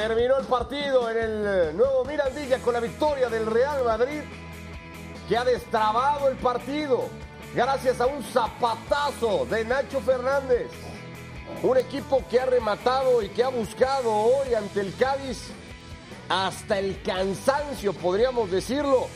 terminó el partido en el nuevo Mirandilla con la victoria del Real Madrid, que ha destrabado el partido gracias a un zapatazo de Nacho Fernández. Un equipo que ha rematado y que ha buscado hoy ante el Cádiz hasta el cansancio, podríamos decirlo.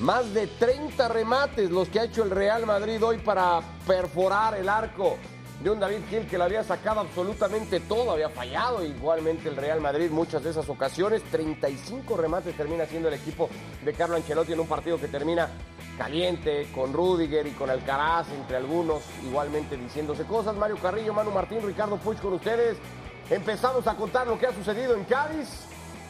Más de 30 remates los que ha hecho el Real Madrid hoy para perforar el arco de un David Gil que le había sacado absolutamente todo, había fallado igualmente el Real Madrid muchas de esas ocasiones. 35 remates termina siendo el equipo de Carlo Ancelotti en un partido que termina caliente con Rudiger y con Alcaraz, entre algunos, igualmente diciéndose cosas. Mario Carrillo, Manu Martín, Ricardo Puig con ustedes. Empezamos a contar lo que ha sucedido en Cádiz.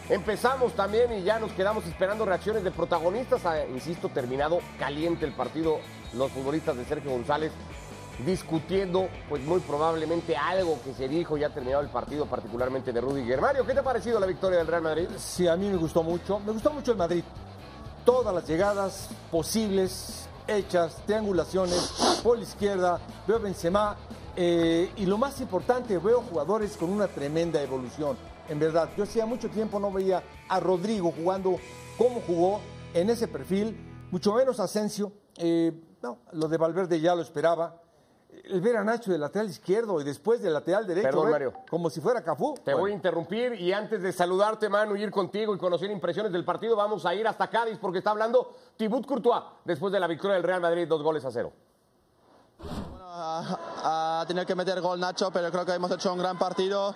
Empezamos también y ya nos quedamos esperando reacciones de protagonistas. Ah, insisto, terminado caliente el partido. Los futbolistas de Sergio González discutiendo, pues muy probablemente algo que se dijo ya terminado el partido, particularmente de Rudiger. Mario, ¿qué te ha parecido la victoria del Real Madrid? Sí, a mí me gustó mucho. Me gustó mucho el Madrid. Todas las llegadas posibles, hechas, triangulaciones, por izquierda, veo Benzema. eh, y lo más importante, veo jugadores con una tremenda evolución. En verdad, yo hacía mucho tiempo no veía a Rodrigo jugando como jugó en ese perfil, mucho menos Asensio. Eh, no, lo de Valverde ya lo esperaba. El ver a Nacho de lateral izquierdo y después de lateral derecho, Perdón, ver Mario. como si fuera Cafú. Te voy a interrumpir y antes de saludarte, Manu, y ir contigo y conocer impresiones del partido, vamos a ir hasta Cádiz porque está hablando Thibaut Courtois después de la victoria del Real Madrid, dos goles a cero. ha, ha tenido que meter gol Nacho, pero creo que hemos hecho un gran partido.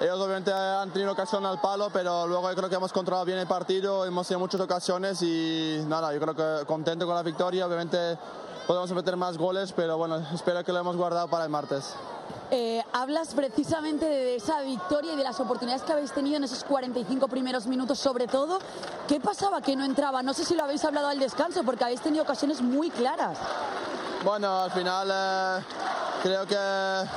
Ellos obviamente han tenido ocasión al palo, pero luego yo creo que hemos controlado bien el partido, hemos tenido muchas ocasiones y nada, yo creo que contento con la victoria. Obviamente podemos meter más goles, pero bueno, espero que lo hemos guardado para el martes. Eh, hablas precisamente de esa victoria y de las oportunidades que habéis tenido en esos 45 primeros minutos, sobre todo. ¿Qué pasaba que no entraba? No sé si lo habéis hablado al descanso, porque habéis tenido ocasiones muy claras. Bueno, al final eh, creo que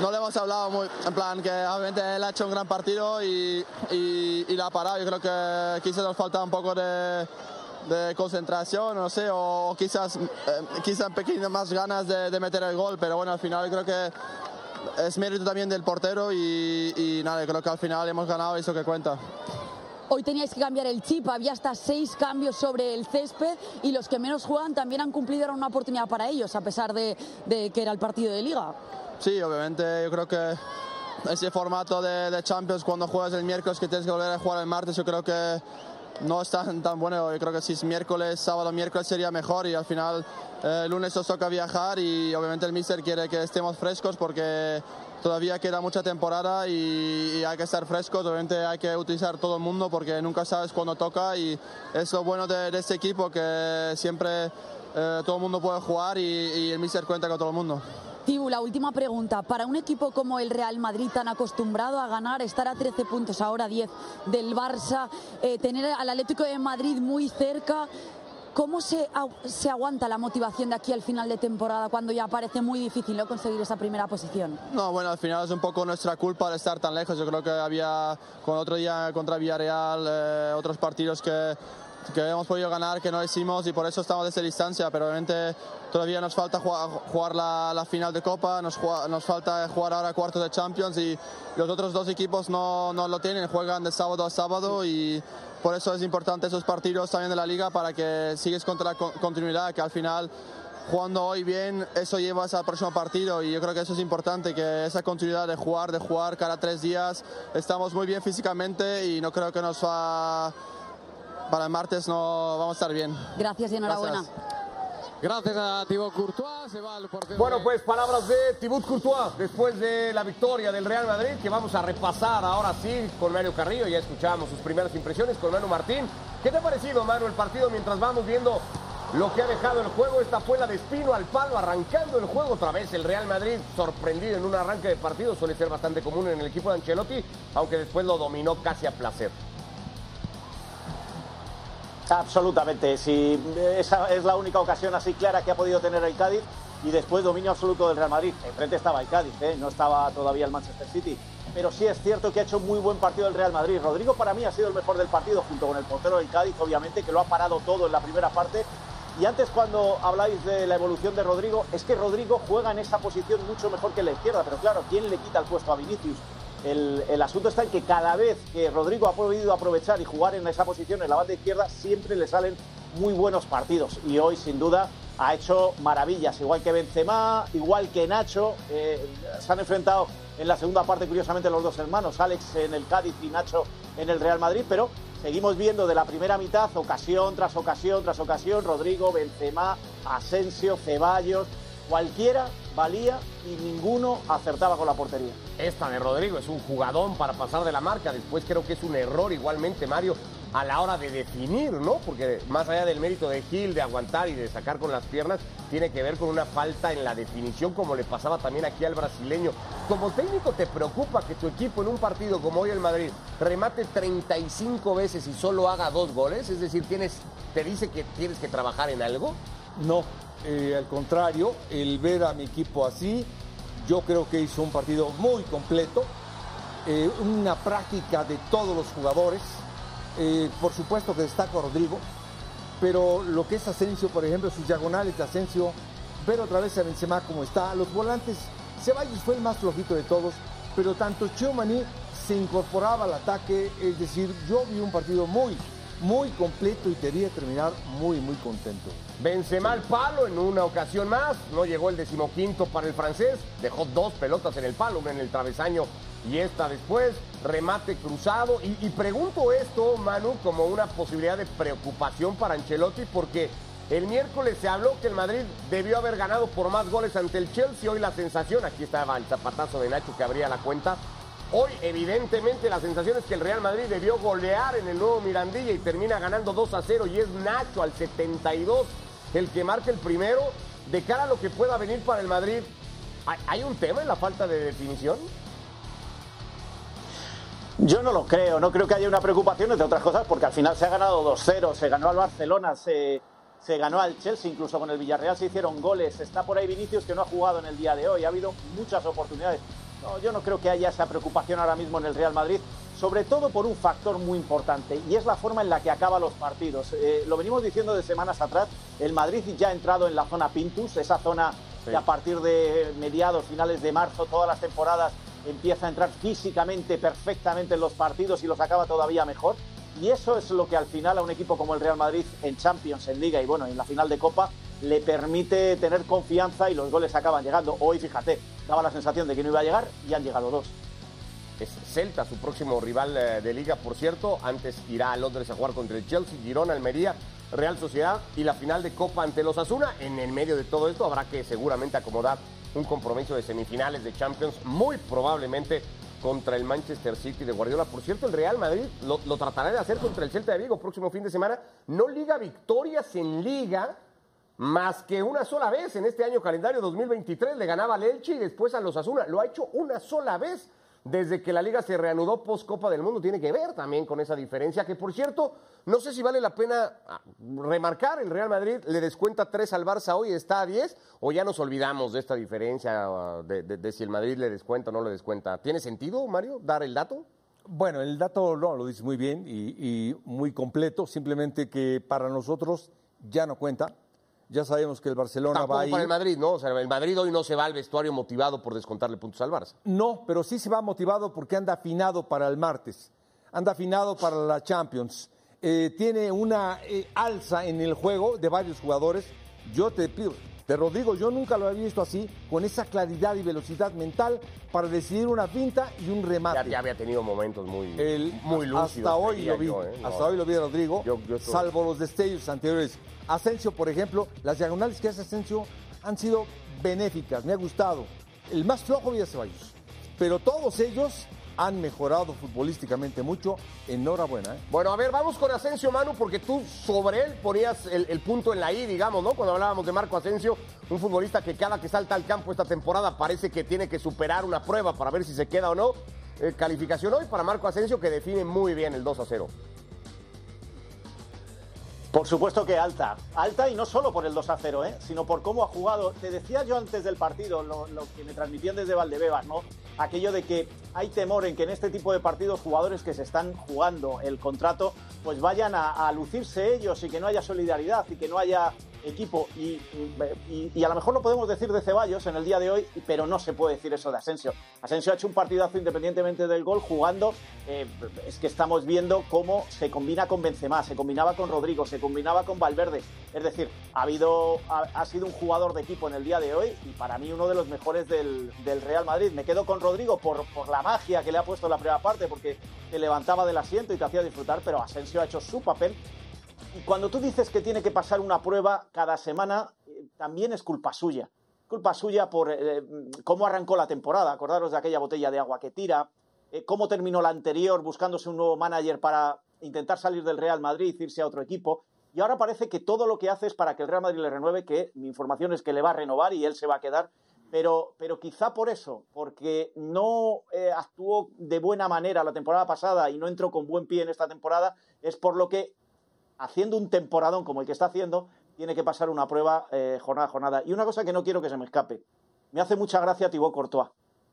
no le hemos hablado muy, en plan que obviamente él ha hecho un gran partido y, y, y la ha parado. Yo creo que quizás nos falta un poco de, de concentración, no sé, o quizás, eh, quizás pequeñas más ganas de, de meter el gol, pero bueno, al final creo que es mérito también del portero y, y nada, creo que al final hemos ganado eso que cuenta. Hoy teníais que cambiar el chip, había hasta seis cambios sobre el césped y los que menos juegan también han cumplido, era una oportunidad para ellos, a pesar de, de que era el partido de liga. Sí, obviamente yo creo que ese formato de, de Champions cuando juegas el miércoles que tienes que volver a jugar el martes, yo creo que no es tan, tan bueno. Yo creo que si es miércoles, sábado, miércoles sería mejor y al final eh, el lunes nos toca viajar y obviamente el míster quiere que estemos frescos porque todavía queda mucha temporada y, hay que estar frescos. Obviamente hay que utilizar todo el mundo porque nunca sabes cuándo toca y es lo bueno de, de este equipo que siempre eh, todo el mundo puede jugar y, y el míster cuenta con todo el mundo. Tibu, la última pregunta. Para un equipo como el Real Madrid, tan acostumbrado a ganar, estar a 13 puntos, ahora 10 del Barça, eh, tener al Atlético de Madrid muy cerca, ¿cómo se, se aguanta la motivación de aquí al final de temporada cuando ya parece muy difícil ¿no? conseguir esa primera posición? No, bueno, al final es un poco nuestra culpa de estar tan lejos. Yo creo que había, con otro día contra Villarreal, eh, otros partidos que, que hemos podido ganar que no hicimos y por eso estamos desde distancia. Pero obviamente todavía nos falta jugar, jugar la, la final de Copa, nos, nos falta jugar ahora cuartos de Champions y los otros dos equipos no, no lo tienen, juegan de sábado a sábado y por eso es importante esos partidos también de la liga para que sigues contra la con- continuidad, que al final jugando hoy bien, eso llevas al próximo partido y yo creo que eso es importante, que esa continuidad de jugar, de jugar cada tres días, estamos muy bien físicamente y no creo que nos va, para el martes no vamos a estar bien. Gracias y enhorabuena. Gracias a Thibaut Courtois, se va el portero. Bueno, pues palabras de Thibaut Courtois después de la victoria del Real Madrid, que vamos a repasar ahora sí con Mario Carrillo. Ya escuchábamos sus primeras impresiones con Manu Martín. ¿Qué te ha parecido, Manu, el partido mientras vamos viendo lo que ha dejado el juego? Esta fue la de Espino al palo, arrancando el juego otra vez. El Real Madrid sorprendido en un arranque de partido, suele ser bastante común en el equipo de Ancelotti, aunque después lo dominó casi a placer. Absolutamente, sí. Esa es la única ocasión así clara que ha podido tener el Cádiz y después dominio absoluto del Real Madrid. Enfrente estaba el Cádiz, ¿eh? no estaba todavía el Manchester City. Pero sí es cierto que ha hecho muy buen partido el Real Madrid. Rodrigo para mí ha sido el mejor del partido junto con el portero del Cádiz, obviamente, que lo ha parado todo en la primera parte. Y antes cuando habláis de la evolución de Rodrigo, es que Rodrigo juega en esa posición mucho mejor que la izquierda, pero claro, ¿quién le quita el puesto a Vinicius? El, asunto está en que cada vez que Rodrigo ha podido aprovechar y jugar en esa posición, en la banda izquierda, siempre le salen muy buenos partidos. Y hoy, sin duda, ha hecho maravillas, igual que Benzema, igual que Nacho. Eh, se han enfrentado en la segunda parte, curiosamente, los dos hermanos, Alex en el Cádiz y Nacho en el Real Madrid, pero seguimos viendo de la primera mitad ocasión tras ocasión tras ocasión, Rodrigo, Benzema, Asensio, Ceballos, cualquiera valía y ninguno acertaba con la portería. Esta de Rodrigo es un jugadón para pasar de la marca. Después creo que es un error igualmente, Mario, a la hora de definir, ¿no? Porque más allá del mérito de Gil, de aguantar y de sacar con las piernas, tiene que ver con una falta en la definición, como le pasaba también aquí al brasileño. Como técnico, ¿te preocupa que tu equipo en un partido como hoy el Madrid remate 35 veces y solo haga dos goles? Es decir, tienes, ¿te dice que tienes que trabajar en algo? No, eh, al contrario, el ver a mi equipo así, yo creo que hizo un partido muy completo, eh, una práctica de todos los jugadores. Eh, por supuesto que destaco Rodrigo, pero lo que es Asensio, por ejemplo, sus diagonales de Asensio, ver otra vez a Benzema como está, los volantes, Ceballos fue el más flojito de todos, pero tanto Chouamani se incorporaba al ataque, es decir, yo vi un partido muy, muy completo y quería terminar muy, muy contento. Benzema al palo en una ocasión más, no llegó el decimoquinto para el francés, dejó dos pelotas en el palo, una en el travesaño y esta después, remate cruzado. Y, pregunto esto, Manu, como una posibilidad de preocupación para Ancelotti, porque el miércoles se habló que el Madrid debió haber ganado por más goles ante el Chelsea. Hoy la sensación, aquí estaba el zapatazo de Nacho que abría la cuenta. Hoy, evidentemente, la sensación es que el Real Madrid debió golear en el nuevo Mirandilla y termina ganando 2 a 0. Y es Nacho al 72 el que marca el primero. De cara a lo que pueda venir para el Madrid, ¿hay un tema en la falta de definición? Yo no lo creo, no creo que haya una preocupación, entre otras cosas, porque al final se ha ganado 2-0, se ganó al Barcelona, se, se, ganó al Chelsea, incluso con el Villarreal se hicieron goles. Está por ahí Vinicius que no ha jugado en el día de hoy, ha habido muchas oportunidades. No, yo no creo que haya esa preocupación ahora mismo en el Real Madrid, sobre todo por un factor muy importante, y es la forma en la que acaba los partidos. Eh, lo venimos diciendo de semanas atrás, el Madrid ya ha entrado en la zona Pintus, esa zona sí. que a partir de mediados, finales de marzo, todas las temporadas empieza a entrar físicamente perfectamente en los partidos y los acaba todavía mejor. Y eso es lo que al final a un equipo como el Real Madrid en Champions, en Liga y bueno, en la final de Copa le permite tener confianza y los goles acaban llegando. Hoy, fíjate, daba la sensación de que no iba a llegar y han llegado dos. Es Celta, su próximo rival de Liga, por cierto. Antes irá a Londres a jugar contra el Chelsea, Girona, Almería, Real Sociedad y la final de Copa ante los Asuna. En el medio de todo esto habrá que seguramente acomodar un compromiso de semifinales de Champions, muy probablemente contra el Manchester City de Guardiola. Por cierto, el Real Madrid lo, lo, tratará de hacer contra el Celta de Vigo próximo fin de semana. No liga victorias en liga más que una sola vez en este año calendario 2023. Le ganaba al Elche y después a los Asuna. Lo ha hecho una sola vez desde que la liga se reanudó post Copa del Mundo. Tiene que ver también con esa diferencia, que por cierto, no sé si vale la pena remarcar, el Real Madrid le descuenta 3 al Barça hoy, está a 10, o ya nos olvidamos de esta diferencia de, de, si el Madrid le descuenta o no le descuenta. ¿Tiene sentido, Mario, dar el dato? Bueno, el dato no, lo dice muy bien y muy completo, simplemente que para nosotros ya no cuenta. Ya sabemos que el Barcelona Tampoco va a ir. para el Madrid, ¿no? O sea, el Madrid hoy no se va al vestuario motivado por descontarle puntos al Barça. No, pero sí se va motivado porque anda afinado para el martes. Anda afinado para la Champions. Eh, tiene una eh, alza en el juego de varios jugadores. Yo te pido, te lo digo, yo nunca lo había visto así, con esa claridad y velocidad mental para decidir una pinta y un remate. Ya, ya había tenido momentos muy, el, muy lúcidos. Hasta hoy lo vi, yo, ¿eh? no. hasta hoy lo vi Rodrigo, Yo- yo estoy- salvo los destellos anteriores. Asensio, por ejemplo, las diagonales que hace Asensio han sido benéficas, me ha gustado. El más flojo Villa Ceballos, pero todos ellos han mejorado futbolísticamente mucho. Enhorabuena. ¿eh? Bueno, a ver, vamos con Asensio, Manu, porque tú sobre él ponías el, punto en la I, digamos, ¿no? Cuando hablábamos de Marco Asensio, un futbolista que cada que salta al campo esta temporada parece que tiene que superar una prueba para ver si se queda o no. Eh, calificación hoy para Marco Asensio que define muy bien el 2 a 0. Por supuesto que alta, alta y no solo por el 2 a 0, ¿eh? sino por cómo ha jugado. Te decía yo antes del partido, lo, que me transmitían desde Valdebebas, ¿no? Aquello de que hay temor en que en este tipo de partidos jugadores que se están jugando el contrato, pues vayan a lucirse ellos y que no haya solidaridad y que no haya equipo y, y, y, a lo mejor lo podemos decir de Ceballos en el día de hoy, pero no se puede decir eso de Asensio. Asensio ha hecho un partidazo independientemente del gol jugando. Eh, es que estamos viendo cómo se combina con Benzema, se combinaba con Rodrigo, se combinaba con Valverde. Es decir, ha, habido, ha, ha sido un jugador de equipo en el día de hoy y para mí uno de los mejores del, del Real Madrid. Me quedo con Rodrigo por, por la magia que le ha puesto en la primera parte, porque te levantaba del asiento y te hacía disfrutar, pero Asensio ha hecho su papel cuando tú dices que tiene que pasar una prueba cada semana, eh, también es culpa suya. Culpa suya por eh, cómo arrancó la temporada. Acordaros de aquella botella de agua que tira, eh, cómo terminó la anterior buscándose un nuevo manager para intentar salir del Real Madrid, irse a otro equipo. Y ahora parece que todo lo que hace es para que el Real Madrid le renueve, que mi información es que le va a renovar y él se va a quedar. Pero, pero quizá por eso, porque no eh, actuó de buena manera la temporada pasada y no entró con buen pie en esta temporada, es por lo que haciendo un temporadón como el que está haciendo, tiene que pasar una prueba eh, jornada a jornada. Y una cosa que no quiero que se me escape. Me hace mucha gracia Thibaut Courtois.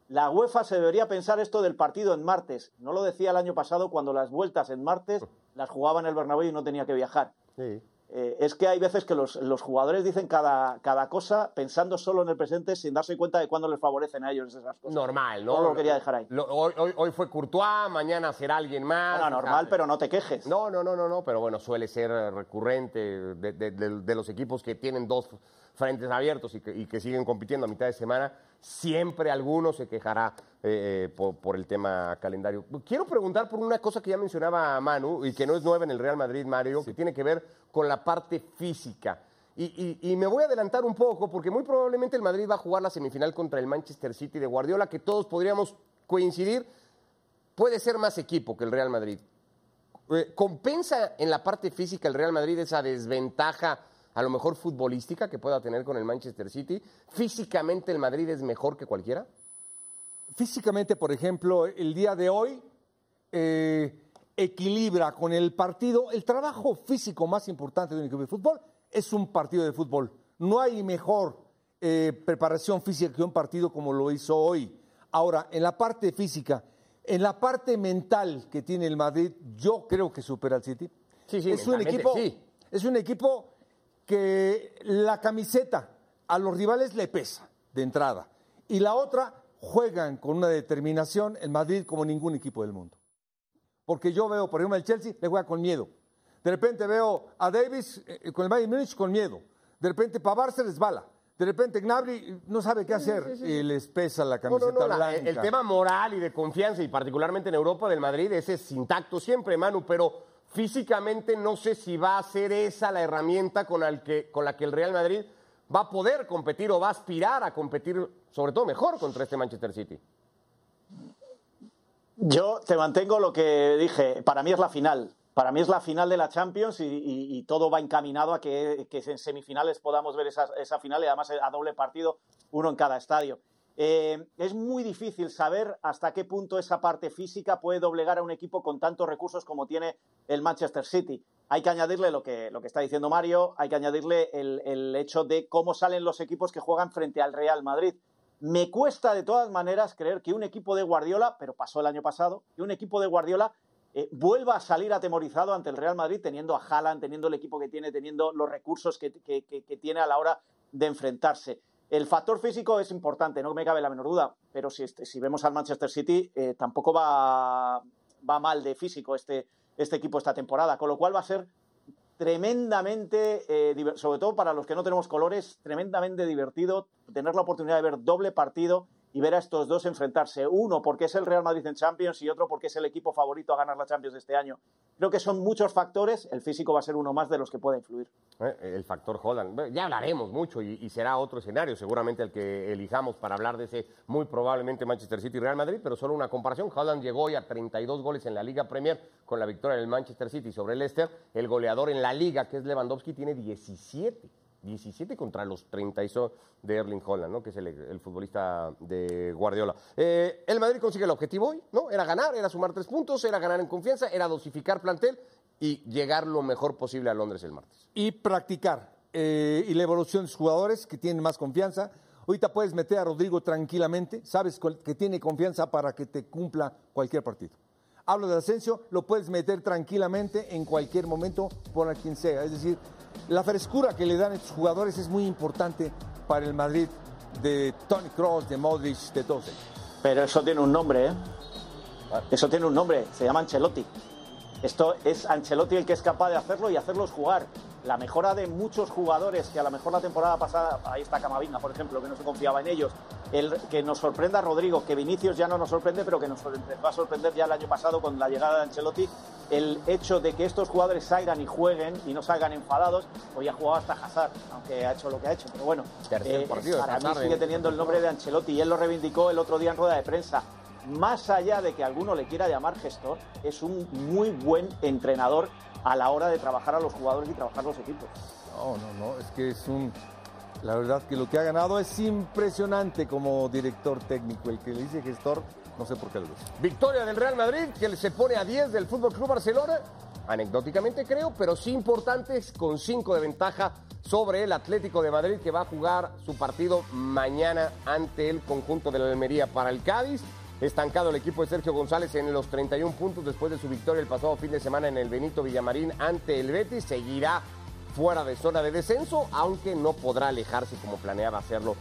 La UEFA se debería pensar esto del partido en martes. No lo decía el año pasado cuando las vueltas en martes las jugaba en el Bernabéu y no tenía que viajar. Sí. Eh, es que hay veces que los, los jugadores dicen cada, cada, cosa pensando solo en el presente sin darse cuenta de cuándo les favorecen a ellos esas cosas. Normal, ¿no? No lo quería dejar ahí. Lo, hoy, fue Courtois, mañana será alguien más. Bueno, normal, pero no te quejes. No, no, no, no, no, pero bueno, suele ser recurrente de, de, de, de los equipos que tienen dos frentes abiertos y que, y que, siguen compitiendo a mitad de semana, siempre alguno se quejará eh, por, por, el tema calendario. Quiero preguntar por una cosa que ya mencionaba Manu y que no es nueva en el Real Madrid, Mario, sí. que tiene que ver con la parte física. Y, y, y, me voy a adelantar un poco porque muy probablemente el Madrid va a jugar la semifinal contra el Manchester City de Guardiola, que todos podríamos coincidir, puede ser más equipo que el Real Madrid. Eh, ¿Compensa en la parte física el Real Madrid esa desventaja? A lo mejor futbolística que pueda tener con el Manchester City. ¿Físicamente el Madrid es mejor que cualquiera? Físicamente, por ejemplo, el día de hoy eh, equilibra con el partido. El trabajo físico más importante de un equipo de fútbol es un partido de fútbol. No hay mejor eh, preparación física que un partido como lo hizo hoy. Ahora, en la parte física, en la parte mental que tiene el Madrid, yo creo que supera al City. Sí, sí, es un equipo, sí. es un equipo que la camiseta a los rivales le pesa de entrada. Y la otra, juegan con una determinación en Madrid como ningún equipo del mundo. Porque yo veo, por ejemplo, el Chelsea le juega con miedo. De repente veo a Davis eh, con el Bayern Múnich con miedo. De repente Pavar se resbala. De repente Gnabry no sabe qué hacer sí, sí, sí. y les pesa la camiseta no, no, no, blanca. La, el tema moral y de confianza, y particularmente en Europa del Madrid, ese es intacto siempre, Manu, pero físicamente no sé si va a ser esa la herramienta con, la que el Real Madrid va a poder competir o va a aspirar a competir, sobre todo mejor, contra este Manchester City. Yo te mantengo lo que dije, para mí es la final. Para mí es la final de la Champions y todo va encaminado a que, que, en semifinales podamos ver esa, esa final y además a doble partido, uno en cada estadio. Eh, es muy difícil saber hasta qué punto esa parte física puede doblegar a un equipo con tantos recursos como tiene el Manchester City. Hay que añadirle lo que, lo que está diciendo Mario, hay que añadirle el, el hecho de cómo salen los equipos que juegan frente al Real Madrid. Me cuesta de todas maneras creer que un equipo de Guardiola, pero pasó el año pasado, que un equipo de Guardiola eh, vuelva a salir atemorizado ante el Real Madrid teniendo a Haaland, teniendo el equipo que tiene, teniendo los recursos que, que, tiene a la hora de enfrentarse. El factor físico es importante, no me cabe la menor duda, pero si, este, vemos al Manchester City, eh, tampoco va, va, mal de físico este, este, equipo esta temporada, con lo cual va a ser tremendamente, eh, sobre todo para los que no tenemos colores, tremendamente divertido tener la oportunidad de ver doble partido y ver a estos dos enfrentarse. Uno porque es el Real Madrid en Champions y otro porque es el equipo favorito a ganar la Champions de este año. Creo que son muchos factores, el físico va a ser uno más de los que puede influir. Eh, el factor Holland, ya hablaremos mucho y, será otro escenario, seguramente el que elijamos para hablar de ese muy probablemente Manchester City y Real Madrid, pero solo una comparación. Holland llegó hoy a 32 goles en la Liga Premier con la victoria del Manchester City sobre el Leicester. El goleador en la Liga, que es Lewandowski, tiene 17. 17 contra los 30 de Erling Holland, ¿no? que es el, el futbolista de Guardiola. Eh, el Madrid consigue el objetivo hoy, ¿no? Era ganar, era sumar tres puntos, era ganar en confianza, era dosificar plantel y llegar lo mejor posible a Londres el martes. Y practicar. Eh, y la evolución de los jugadores que tienen más confianza. Ahorita puedes meter a Rodrigo tranquilamente, sabes que tiene confianza para que te cumpla cualquier partido. Hablo de Asensio, lo puedes meter tranquilamente en cualquier momento por a quien sea. Es decir, la frescura que le dan estos jugadores es muy importante para el Madrid de Tony Cross, de Modric, de todos ellos. Pero eso tiene un nombre, ¿eh? Eso tiene un nombre, se llama Ancelotti. Esto es Ancelotti el que es capaz de hacerlo y hacerlos jugar. La mejora de muchos jugadores que a lo mejor la temporada pasada, ahí está Camavinga, por ejemplo, que no se confiaba en ellos. El que nos sorprenda Rodrigo, que Vinicius ya no nos sorprende, pero que nos empezó a sorprender ya el año pasado con la llegada de Ancelotti. El hecho de que estos jugadores salgan y jueguen y no salgan enfadados, hoy ha jugado hasta Hazard, aunque ha hecho lo que ha hecho. Pero bueno, eh, para mí sigue teniendo el nombre de Ancelotti y él lo reivindicó el otro día en rueda de prensa más allá de que alguno le quiera llamar gestor, es un muy buen entrenador a la hora de trabajar a los jugadores y trabajar los equipos. No, no, no, es que es un... La verdad que lo que ha ganado es impresionante como director técnico. El que le dice gestor, no sé por qué lo dice. Victoria del Real Madrid, que se pone a 10 del Fútbol Club Barcelona. Anecdóticamente creo, pero sí importantes, con 5 de ventaja sobre el Atlético de Madrid, que va a jugar su partido mañana ante el conjunto de la Almería para el Cádiz. Estancado el equipo de Sergio González en los 31 puntos después de su victoria el pasado fin de semana en el Benito Villamarín ante el Betis. Seguirá fuera de zona de descenso, aunque no podrá alejarse como planeaba hacerlo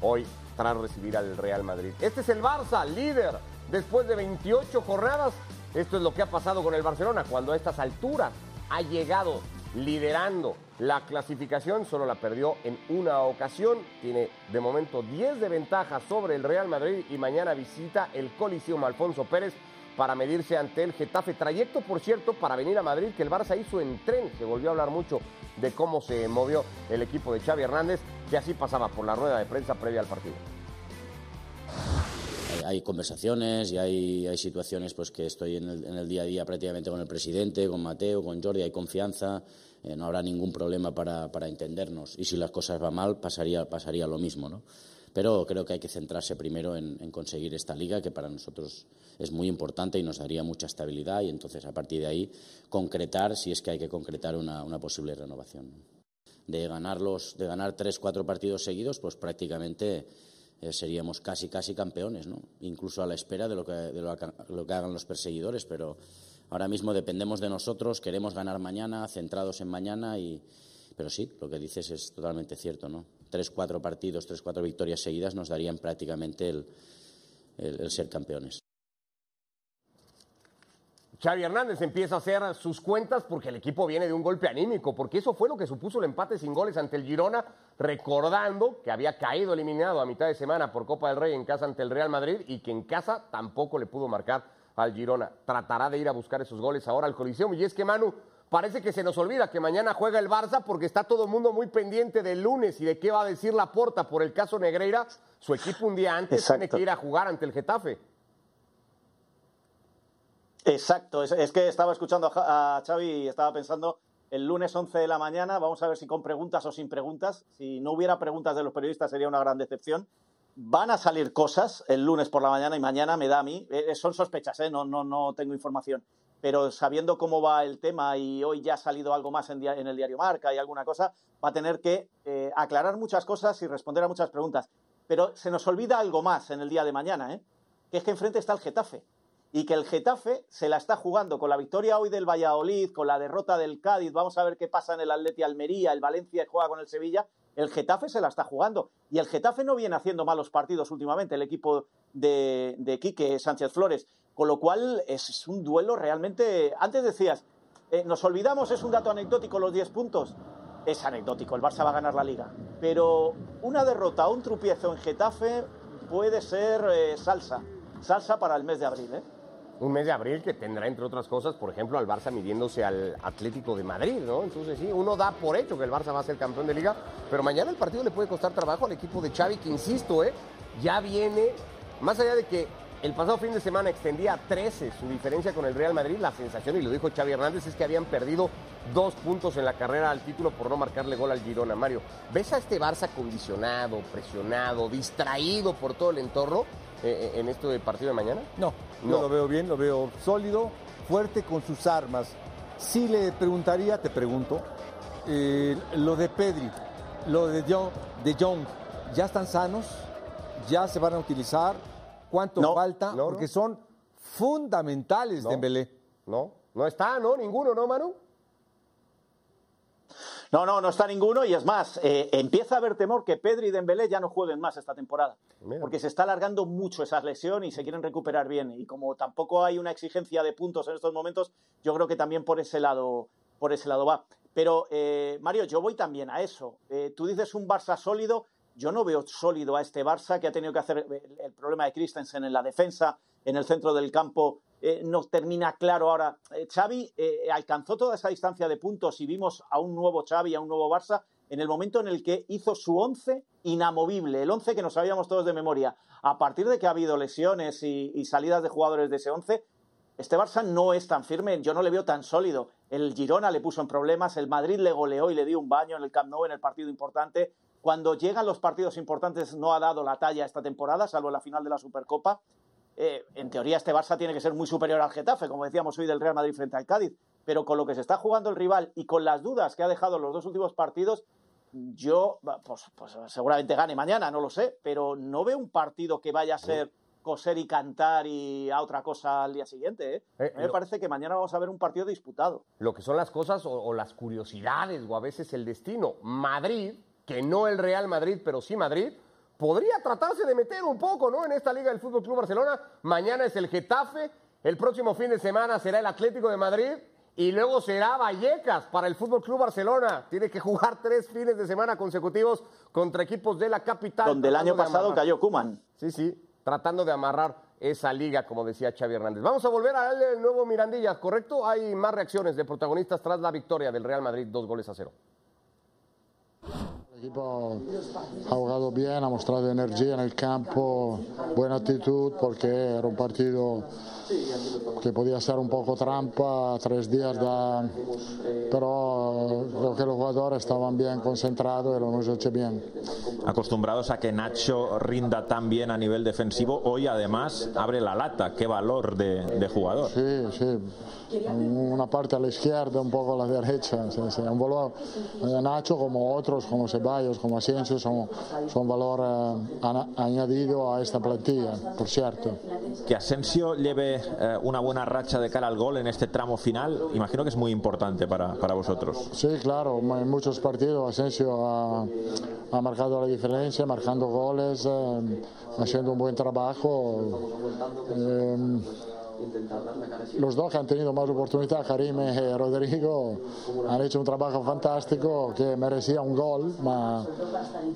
hoy tras recibir al Real Madrid. Este es el Barça, líder, después de 28 jornadas. Esto es lo que ha pasado con el Barcelona cuando a estas alturas ha llegado liderando la clasificación, solo la perdió en una ocasión, tiene de momento 10 de ventaja sobre el Real Madrid y mañana visita el Coliseum Alfonso Pérez para medirse ante el Getafe. Trayecto, por cierto, para venir a Madrid, que el Barça hizo en tren. Se volvió a hablar mucho de cómo se movió el equipo de Xavi Hernández, que así pasaba por la rueda de prensa previa al partido. Hay, conversaciones y hay, hay situaciones pues que estoy en el, día a día prácticamente con el presidente, con Mateo, con Jordi, hay confianza, eh, no habrá ningún problema para, entendernos. Y si las cosas van mal, pasaría, lo mismo, ¿no? Pero creo que hay que centrarse primero en, conseguir esta liga, que para nosotros es muy importante y nos daría mucha estabilidad, y entonces a partir de ahí concretar, si es que hay que concretar una, una posible renovación. De ganar, los, de ganar tres, cuatro partidos seguidos, pues prácticamente eh, seríamos casi, casi campeones, ¿no? Incluso a la espera de lo que, de lo lo que hagan los perseguidores, pero ahora mismo dependemos de nosotros, queremos ganar mañana, centrados en mañana y... Pero sí, lo que dices es totalmente cierto, ¿no? Tres, cuatro partidos, tres, cuatro victorias seguidas nos darían prácticamente el, el ser campeones. Xavi Hernández empieza a hacer sus cuentas porque el equipo viene de un golpe anímico, porque eso fue lo que supuso el empate sin goles ante el Girona, recordando que había caído eliminado a mitad de semana por Copa del Rey en casa ante el Real Madrid y que en casa tampoco le pudo marcar al Girona. Tratará de ir a buscar esos goles ahora al Coliseo. Y es que Manu, parece que se nos olvida que mañana juega el Barça porque está todo el mundo muy pendiente del lunes y de qué va a decir la porta por el caso Negreira. Su equipo un día antes Exacto. tiene que ir a jugar ante el Getafe. Exacto, es, que estaba escuchando a, a Xavi y estaba pensando el lunes 11 de la mañana, vamos a ver si con preguntas o sin preguntas. Si no hubiera preguntas de los periodistas sería una gran decepción. Van a salir cosas el lunes por la mañana y mañana me da a mí, eh, son sospechas, ¿eh? no, no, no tengo información, pero sabiendo cómo va el tema y hoy ya ha salido algo más en el diario Marca y alguna cosa, va a tener que eh, aclarar muchas cosas y responder a muchas preguntas. Pero se nos olvida algo más en el día de mañana, ¿eh? que es que enfrente está el Getafe y que el Getafe se la está jugando con la victoria hoy del Valladolid, con la derrota del Cádiz, vamos a ver qué pasa en el Atleti Almería, el Valencia juega con el Sevilla, el Getafe se la está jugando y el Getafe no viene haciendo malos partidos últimamente, el equipo de, Quique Sánchez Flores, con lo cual es un duelo realmente, antes decías, eh, nos olvidamos, es un dato anecdótico los 10 puntos, es anecdótico, el Barça va a ganar la liga, pero una derrota o un tropiezo en Getafe puede ser eh, salsa, salsa para el mes de abril, ¿eh? Un mes de abril que tendrá, entre otras cosas, por ejemplo, al Barça midiéndose al Atlético de Madrid, ¿no? Entonces, sí, uno da por hecho que el Barça va a ser campeón de liga, pero mañana el partido le puede costar trabajo al equipo de Xavi, que insisto, ¿eh? Ya viene, más allá de que el pasado fin de semana extendía a 13 su diferencia con el Real Madrid, la sensación, y lo dijo Xavi Hernández, es que habían perdido dos puntos en la carrera al título por no marcarle gol al Girona. Mario, ¿ves a este Barça condicionado, presionado, distraído por todo el entorno eh, en este partido de mañana? No, No. lo veo bien, lo veo sólido, fuerte con sus armas. Sí le preguntaría, te pregunto, eh, lo de Pedri, lo de Jong, de Jong, ¿ya están sanos? ¿Ya se van a utilizar? ¿Cuánto No, falta? no, Porque no. son fundamentales, No. Dembélé. No, no está, ¿no? Ninguno, ¿no, Manu? No, no, no está ninguno y es más, eh, empieza a haber temor que Pedri y Dembélé ya no jueguen más esta temporada. Mira. Porque se está alargando mucho esa lesión y se quieren recuperar bien. Y como tampoco hay una exigencia de puntos en estos momentos, yo creo que también por ese lado, por ese lado va. Pero, eh, Mario, yo voy también a eso. Eh, tú dices un Barça sólido. Yo no veo sólido a este Barça que ha tenido que hacer el, el problema de Christensen en la defensa, en el centro del campo. eh, no termina claro ahora. Eh, Xavi eh, alcanzó toda esa distancia de puntos y vimos a un nuevo Xavi, a un nuevo Barça, en el momento en el que hizo su once inamovible, el once que nos sabíamos todos de memoria. A partir de que ha habido lesiones y, y salidas de jugadores de ese once, este Barça no es tan firme, yo no le veo tan sólido. El Girona le puso en problemas, el Madrid le goleó y le dio un baño en el Camp Nou en el partido importante. Cuando llegan los partidos importantes no ha dado la talla esta temporada, salvo la final de la Supercopa. Eh, en teoría este Barça tiene que ser muy superior al Getafe, como decíamos hoy del Real Madrid frente al Cádiz. Pero con lo que se está jugando el rival y con las dudas que ha dejado los dos últimos partidos, yo, pues, pues seguramente gane mañana, no lo sé, pero no veo un partido que vaya a ser coser y cantar y a otra cosa al día siguiente. ¿eh? Eh, A mí me lo- parece que mañana vamos a ver un partido disputado. Lo que son las cosas o, o las curiosidades o a veces el destino. Madrid, que no el Real Madrid, pero sí Madrid, podría tratarse de meter un poco, ¿no? En esta Liga del Fútbol Club Barcelona. Mañana es el Getafe, el próximo fin de semana será el Atlético de Madrid y luego será Vallecas para el Fútbol Club Barcelona. Tiene que jugar tres fines de semana consecutivos contra equipos de la capital. Donde el año pasado cayó Kuman. Sí, sí, tratando de amarrar esa liga, como decía Xavi Hernández. Vamos a volver al nuevo Mirandilla, ¿correcto? Hay más reacciones de protagonistas tras la victoria del Real Madrid, dos goles a cero. El equipo ha jugado bien, ha mostrado energía en el campo, buena actitud porque era un partido que podía ser un poco trampa, tres días da... pero creo que los jugadores estaban bien concentrados y lo hemos hecho bien. acostumbrados a que Nacho rinda tan bien a nivel defensivo, hoy además abre la lata. Qué valor de, de jugador. Sí, sí. Una parte a la izquierda, un poco a la derecha. Un valor eh, Nacho como otros, como Ceballos, como Asensio, son, son valor eh, añadido a esta plantilla, por cierto. Que Asensio lleve eh, una buena racha de cara al gol en este tramo final, imagino que es muy importante para, para vosotros. Sí, claro, en muchos partidos Asensio ha, ha marcado la diferencia, marcando goles, eh, haciendo un buen trabajo. Eh, los dos que han tenido más oportunidad, Karim y Rodrigo, han hecho un trabajo fantástico que merecía un gol, ma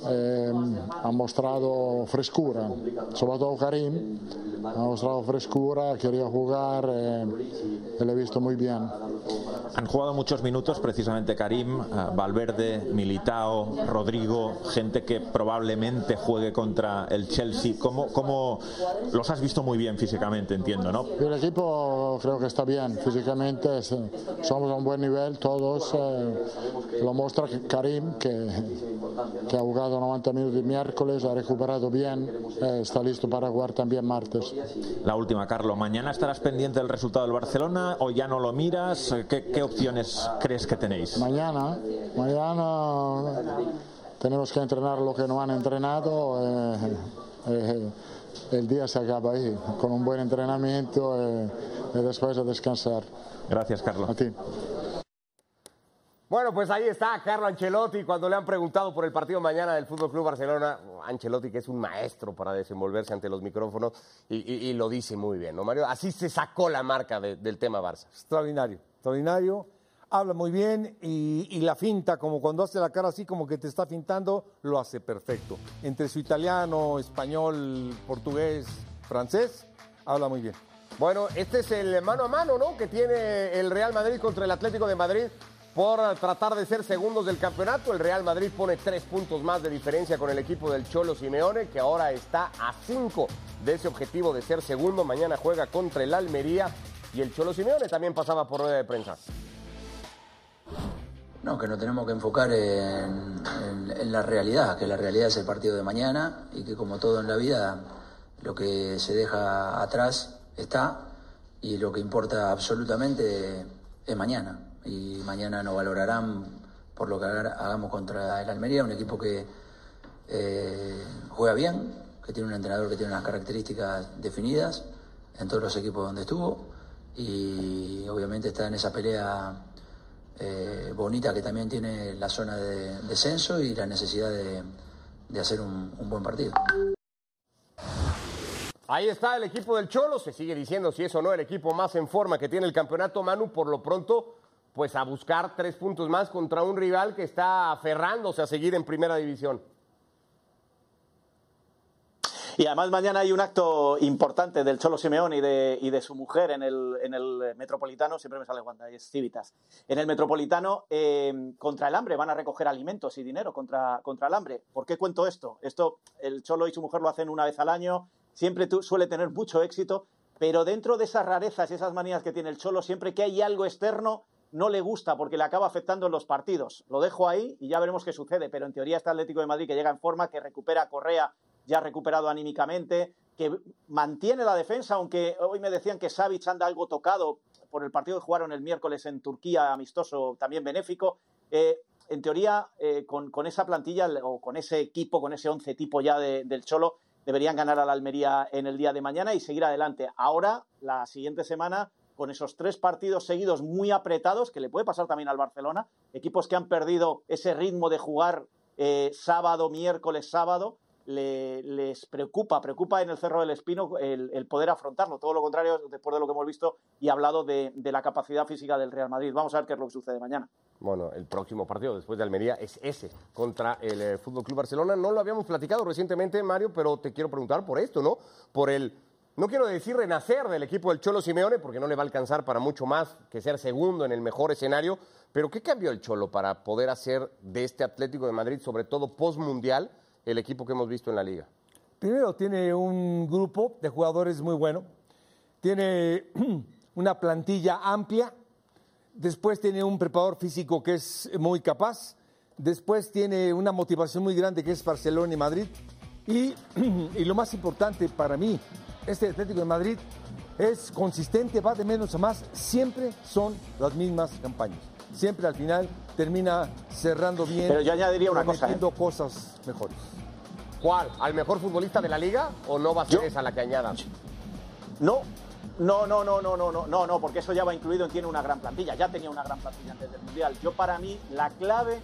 eh, han mostrado frescura, sobre todo Karim, ha mostrado frescura, quería jugar eh, y lo he visto muy bien. Han jugado muchos minutos precisamente Karim, eh, Valverde, Militao, Rodrigo, gente que probablemente juegue contra el Chelsea. ¿Cómo, cómo los has visto muy bien físicamente, entiendo, no? El equipo creo que está bien físicamente, es- somos a un buen nivel todos. eh, lo muestra Karim, que, que ha jugado 90 minutos el miércoles, ha recuperado bien, eh, está listo para jugar también martes. La última, Carlos. ¿Mañana estarás pendiente del resultado del Barcelona o ya no lo miras? ¿Qué, qué opciones crees que tenéis? Mañana, mañana tenemos que entrenar lo que no han entrenado. eh, eh, el día se acaba ahí, con un buen entrenamiento eh, y después a descansar. Gracias, Carlos. A ti. Bueno, pues ahí está Carlo Ancelotti cuando le han preguntado por el partido mañana del Fútbol Club Barcelona. Ancelotti, que es un maestro para desenvolverse ante los micrófonos, y, y- y lo dice muy bien, ¿no, Mario? Así se sacó la marca de- del tema Barça. Extraordinario, extraordinario. Habla muy bien y, la finta, como cuando hace la cara así como que te está fintando, lo hace perfecto. Entre su italiano, español, portugués, francés, habla muy bien. Bueno, este es el mano a mano, ¿no? Que tiene el Real Madrid contra el Atlético de Madrid por tratar de ser segundos del campeonato. El Real Madrid pone tres puntos más de diferencia con el equipo del Cholo Simeone, que ahora está a cinco de ese objetivo de ser segundo. Mañana juega contra el Almería y el Cholo Simeone también pasaba por rueda de prensa. No, que nos tenemos que enfocar en, la realidad, que la realidad es el partido de mañana y que como todo en la vida, lo que se deja atrás está y lo que importa absolutamente es mañana. Y mañana nos valorarán por lo que haga- hagamos contra el Almería, un equipo que eh, juega bien, que tiene un entrenador que tiene unas características definidas, en todos los equipos donde estuvo y obviamente está en esa pelea eh, bonita que también tiene la zona de descenso y la necesidad de, hacer un, un buen partido. Ahí está el equipo del Cholo, se sigue diciendo si es o no el equipo más en forma que tiene el campeonato Manu, por lo pronto, pues a buscar tres puntos más contra un rival que está aferrándose a seguir en primera división. Y además mañana hay un acto importante del Cholo Simeón y de, y de su mujer en el, en el Metropolitano, siempre me sale cuando es Civitas, en el Metropolitano eh, contra el hambre, van a recoger alimentos y dinero contra, contra el hambre. ¿Por qué cuento esto? Esto el Cholo y su mujer lo hacen una vez al año, siempre tu, suele tener mucho éxito, pero dentro de esas rarezas y esas manías que tiene el Cholo, siempre que hay algo externo, no le gusta porque le acaba afectando en los partidos. Lo dejo ahí y ya veremos qué sucede, pero en teoría está Atlético de Madrid que llega en forma, que recupera Correa ya recuperado anímicamente, que mantiene la defensa, aunque hoy me decían que Savic anda algo tocado por el partido que jugaron el miércoles en Turquía, amistoso, también benéfico. Eh, en teoría, eh, con, esa plantilla o con ese equipo, con ese once tipo ya de, del Cholo, deberían ganar a la Almería en el día de mañana y seguir adelante. Ahora, la siguiente semana, con esos tres partidos seguidos muy apretados, que le puede pasar también al Barcelona, equipos que han perdido ese ritmo de jugar eh, sábado, miércoles, sábado, le, les preocupa, preocupa en el Cerro del Espino el, poder afrontarlo. Todo lo contrario, después de lo que hemos visto y hablado de, de, la capacidad física del Real Madrid. Vamos a ver qué es lo que sucede mañana. Bueno, el próximo partido después de Almería es ese, contra el eh, Fútbol Club Barcelona. No lo habíamos platicado recientemente, Mario, pero te quiero preguntar por esto, ¿no? Por el, no quiero decir renacer del equipo del Cholo Simeone, porque no le va a alcanzar para mucho más que ser segundo en el mejor escenario. Pero ¿qué cambió el Cholo para poder hacer de este Atlético de Madrid, sobre todo post-mundial, el equipo que hemos visto en la liga? Primero, tiene un grupo de jugadores muy bueno, tiene una plantilla amplia, después tiene un preparador físico que es muy capaz, después tiene una motivación muy grande que es Barcelona y Madrid, y, lo más importante para mí, este Atlético de Madrid es consistente, va de menos a más, siempre son las mismas campañas. Siempre al final termina cerrando bien. Pero yo añadiría una cosa. ¿eh? cosas mejores. ¿Cuál? ¿Al mejor futbolista de la liga o no va a ser yo, esa la que añada? No, no, no, no, no, no, no, no, no, porque eso ya va incluido en tiene una gran plantilla. Ya tenía una gran plantilla antes del Mundial. Yo para mí la clave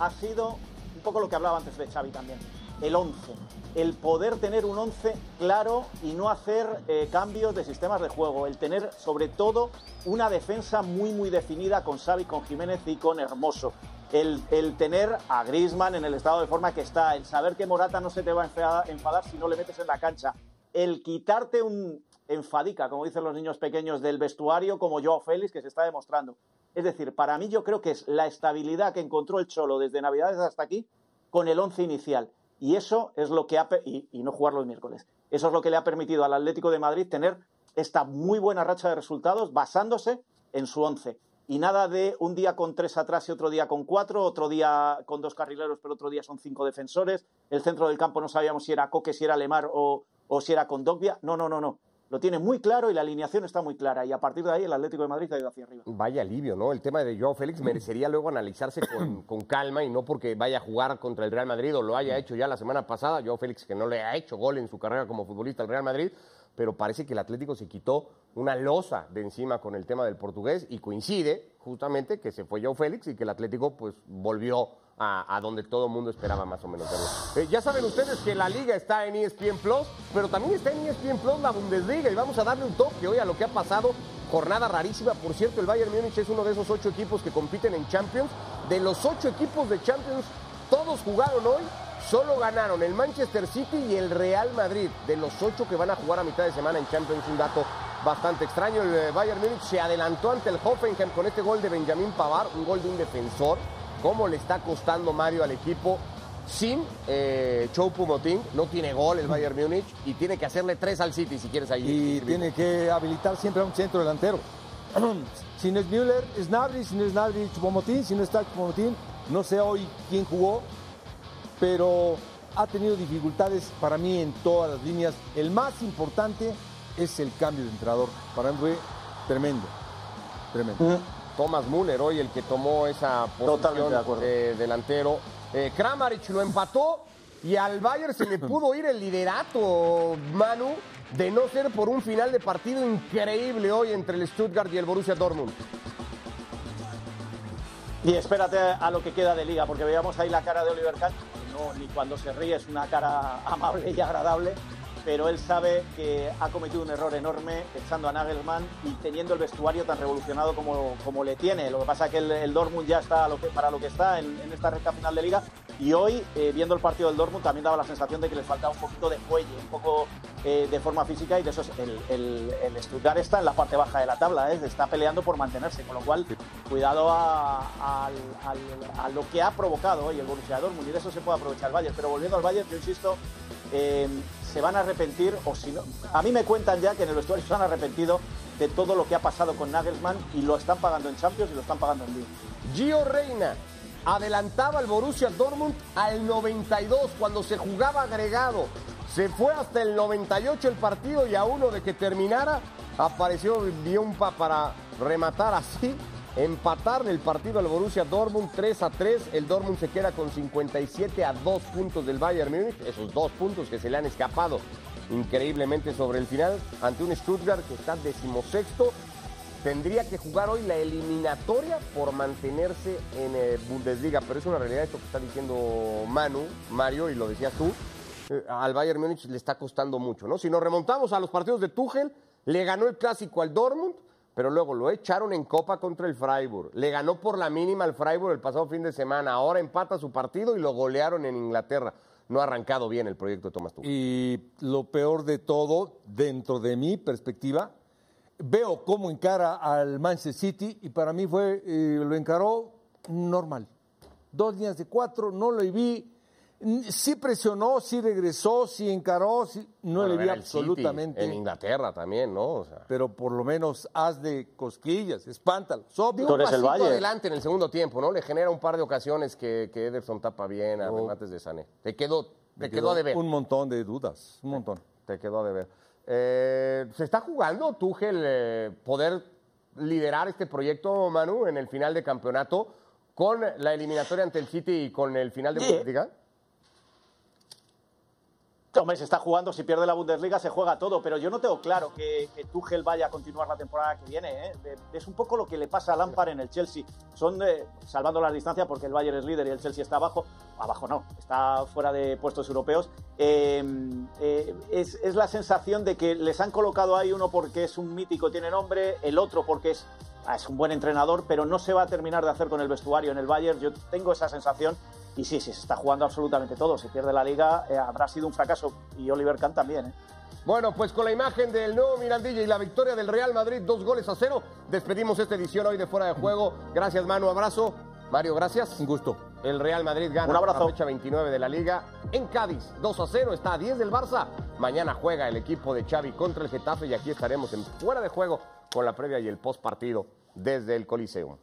ha sido un poco lo que hablaba antes de Xavi también. El 11. El poder tener un 11 claro y no hacer eh, cambios de sistemas de juego. El tener, sobre todo, una defensa muy, muy definida con Xavi, con Jiménez y con Hermoso. El, el, tener a Grisman en el estado de forma que está, el saber que Morata no se te va a enfadar, si no le metes en la cancha, el quitarte un enfadica, como dicen los niños pequeños, del vestuario como Joao Félix, que se está demostrando. Es decir, para mí yo creo que es la estabilidad que encontró el Cholo desde Navidades hasta aquí con el once inicial. Y eso es lo que ha. Y, y, no jugar los miércoles. Eso es lo que le ha permitido al Atlético de Madrid tener esta muy buena racha de resultados basándose en su once. Y nada de un día con tres atrás y otro día con cuatro, otro día con dos carrileros, pero otro día son cinco defensores. El centro del campo no sabíamos si era Coque, si era Lemar o, o si era Condogbia. No, no, no, no lo tiene muy claro y la alineación está muy clara. Y a partir de ahí el Atlético de Madrid ha ido hacia arriba. Vaya alivio, ¿no? El tema de Joao Félix merecería luego analizarse con, con, calma y no porque vaya a jugar contra el Real Madrid o lo haya hecho ya la semana pasada. Joao Félix que no le ha hecho gol en su carrera como futbolista al Real Madrid, pero parece que el Atlético se quitó una losa de encima con el tema del portugués y coincide justamente que se fue Joao Félix y que el Atlético pues volvió a, donde todo el mundo esperaba más o menos verlo. Eh, ya saben ustedes que la liga está en ESPN Plus, pero también está en ESPN Plus la Bundesliga y vamos a darle un toque hoy a lo que ha pasado. Jornada rarísima, por cierto, el Bayern Múnich es uno de esos ocho equipos que compiten en Champions. De los ocho equipos de Champions, todos jugaron hoy, solo ganaron el Manchester City y el Real Madrid. De los ocho que van a jugar a mitad de semana en Champions, un dato bastante extraño. El Bayern Múnich se adelantó ante el Hoffenheim con este gol de Benjamín Pavard, un gol de un defensor cómo le está costando Mario al equipo sin eh, Choupo-Moting, no tiene gol el Bayern Múnich y tiene que hacerle tres al City si quieres ahí. Y tiene que habilitar siempre a un centro delantero. si no es Müller, es Nabri, si no es Nabri, Choupo-Moting, si no está Choupo-Moting, no sé hoy quién jugó, pero ha tenido dificultades para mí en todas las líneas. El más importante es el cambio de entrenador. Para mí fue tremendo, tremendo. Uh -huh. Thomas Müller hoy el que tomó esa posición de, de, delantero. Eh, Kramaric lo empató Y al Bayern se le pudo ir el liderato, Manu, de no ser por un final de partido increíble hoy entre el Stuttgart y el Borussia Dortmund. Y espérate a lo que queda de liga, porque veíamos ahí la cara de Oliver Kahn, que no, ni cuando se ríe es una cara amable y agradable, pero él sabe que ha cometido un error enorme echando a Nagelsmann y teniendo el vestuario tan revolucionado como, como le tiene. Lo que pasa es que el, el Dortmund ya está para lo que está en, esta recta final de liga y hoy, eh, viendo el partido del Dortmund, también daba la sensación de que les faltaba un poquito de cuello, un poco eh, de forma física y de eso es el, el, Stuttgart está en la parte baja de la tabla, ¿eh? está peleando por mantenerse, con lo cual cuidado a lo que ha provocado hoy el Borussia Dortmund y de eso se puede aprovechar el Bayern. Pero volviendo al Bayern, yo insisto, eh, se van a arrepentir, o si no, a mí me cuentan ya que en el vestuario se han arrepentido de todo lo que ha pasado con Nagelsmann y lo están pagando en Champions y lo están pagando en Liga. Gio Reina adelantaba al Borussia Dortmund al 92 cuando se jugaba agregado. Se fue hasta el 98 el partido y a uno de que terminara apareció Biompa para rematar así, empatar el partido al Borussia Dortmund 3 a 3. El Dortmund se queda con 57 a 2 puntos del Bayern Múnich, esos dos puntos que se le han escapado increíblemente sobre el final ante un Stuttgart que está decimosexto tendría que jugar hoy la eliminatoria por mantenerse en eh, Bundesliga, pero es una realidad esto que está diciendo Manu, Mario, y lo decías tú, eh, al Bayern Múnich le está costando mucho, ¿no? Si nos remontamos a los partidos de Tuchel, le ganó el clásico al Dortmund, pero luego lo echaron en copa contra el Freiburg, le ganó por la mínima al Freiburg el pasado fin de semana, ahora empata su partido y lo golearon en Inglaterra. No ha arrancado bien el proyecto de Thomas Tuchel. Y lo peor de todo, dentro de mi perspectiva, veo cómo encara al Manchester City y para mí fue, eh, lo encaró normal. Dos líneas de cuatro, no lo vi. Sí presionó, sí regresó, sí encaró, sí, no Bueno, le vi el absolutamente. City, en Inglaterra también, ¿no? O sea, Pero por lo menos haz de cosquillas, espántalo. sopla. Dio un pasito adelante en el segundo tiempo, ¿no? Le genera un par de ocasiones que, que Ederson tapa bien a remates de Sané. Te quedó, te quedó, a deber. Un montón de dudas, un montón. Te quedó a deber. Eh, ¿Se está jugando, Tuchel, eh, poder liderar este proyecto, Manu, en el final de campeonato con la eliminatoria ante el City y con el final de Sí. Hombre, se está jugando, si pierde la Bundesliga se juega todo, pero yo no tengo claro que, Tuchel vaya a continuar la temporada que viene. ¿eh? Es un poco lo que le pasa a Lampard en el Chelsea. Son, de- salvando las distancias, porque el Bayern es líder y el Chelsea está abajo, abajo no, está fuera de puestos europeos, eh, eh, es, la sensación de que les han colocado ahí uno porque es un mítico, tiene nombre, el otro porque es, es un buen entrenador, pero no se va a terminar de hacer con el vestuario en el Bayern. Yo tengo esa sensación y sí, sí, se está jugando absolutamente todo. Si pierde la liga, eh, habrá sido un fracaso. Y Oliver Kahn también. ¿eh? Bueno, pues con la imagen del nuevo Mirandilla y la victoria del Real Madrid, dos goles a cero, despedimos esta edición hoy de Fuera de Juego. Gracias, Manu, abrazo. Mario, gracias. Un gusto. El Real Madrid gana Un abrazo. la fecha 29 de la Liga en Cádiz, 2 a 0, está a 10 del Barça. Mañana juega el equipo de Xavi contra el Getafe y aquí estaremos en Fuera de Juego con la previa y el post partido desde el Coliseum.